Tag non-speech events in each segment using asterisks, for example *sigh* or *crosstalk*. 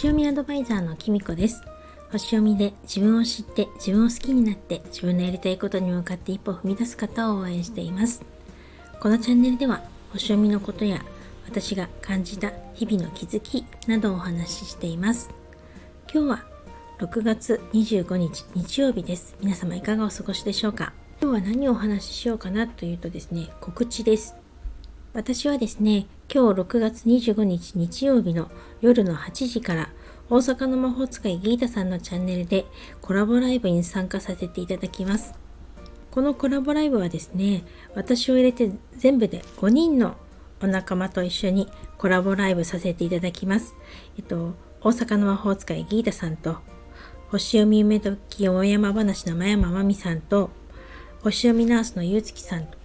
星読みアドバイザーのきみこです。星読みで自分を知って自分を好きになって自分のやりたいことに向かって一歩踏み出す方を応援しています。このチャンネルでは星読みのことや私が感じた日々の気づきなどをお話ししています。今日は6月25日日曜日です。皆様いかがお過ごしでしょうか？今日は何をお話ししようかなというとですね告知です。私はですね今日6月25日日曜日の夜の8時から大阪の魔法使いギータさんのチャンネルでコラボライブに参加させていただきます。このコラボライブはですね、私を入れて全部で5人のお仲間と一緒にコラボライブさせていただきます。えっと、大阪の魔法使いギータさんと、星読み夢時大山話の真山まみさんと、星読みナースのゆうつきさんと、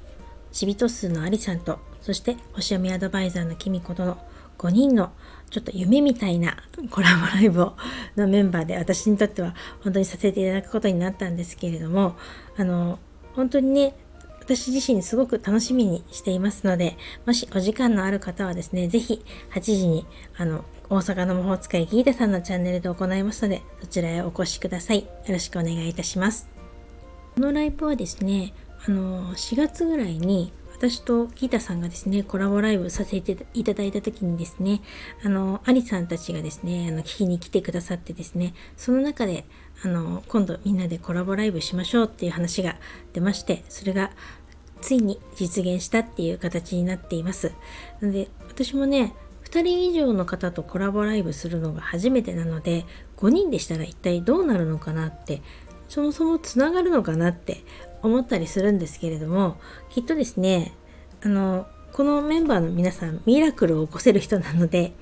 ちびと数のありさんと、そして星読みアドバイザーのきみことの5人のちょっと夢みたいなコラボライブをのメンバーで私にとっては本当にさせていただくことになったんですけれどもあの本当にね私自身すごく楽しみにしていますのでもしお時間のある方はですね是非8時にあの大阪の魔法使いギータさんのチャンネルで行いますのでそちらへお越しください。よろしくお願いいたします。このライブはですねあの4月ぐらいに私とギータさんがですね、コラボライブさせていただいた時にですね、あの、アリさんたちがですね、あの、聞きに来てくださってですね、その中で、あの、今度みんなでコラボライブしましょうっていう話が出まして、それがついに実現したっていう形になっています。なので、私もね、2人以上の方とコラボライブするのが初めてなので、5人でしたら一体どうなるのかなってそもそもつながるのかなって思ったりするんですけれどもきっとですねあのこのメンバーの皆さんミラクルを起こせる人なので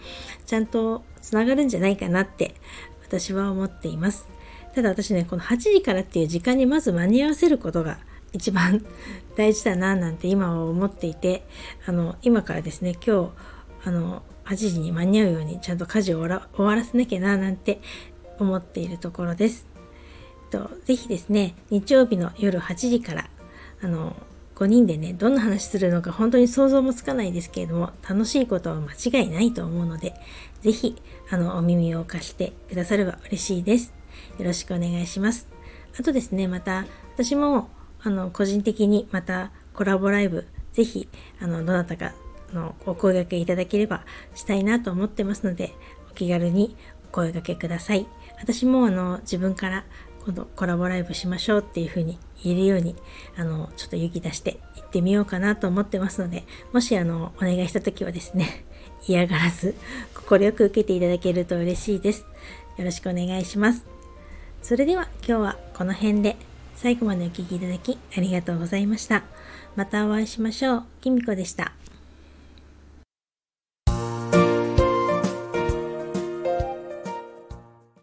ちゃんとつながるんじゃないかなって私は思っています。ただ私ねこの8時からっていう時間にまず間に合わせることが一番 *laughs* 大事だななんて今は思っていてあの今からですね今日あの8時に間に合うようにちゃんと家事を終わらせなきゃななんて思っているところです。と、ぜひですね、日曜日の夜8時から、あの、5人でね、どんな話するのか本当に想像もつかないですけれども、楽しいことは間違いないと思うので、ぜひ、あの、お耳を貸してくだされば嬉しいです。よろしくお願いします。あとですね、また、私も、あの、個人的にまたコラボライブ、ぜひ、あの、どなたかのお声掛けいただければしたいなと思ってますので、お気軽にお声掛けください。私もあの自分から今度コラボライブしましょうっていう風に言えるように、あの、ちょっと勇気出して行ってみようかなと思ってますので、もしあの、お願いした時はですね、*laughs* 嫌がらず、快く受けていただけると嬉しいです。よろしくお願いします。それでは今日はこの辺で最後までお聴きいただきありがとうございました。またお会いしましょう。きみこでした。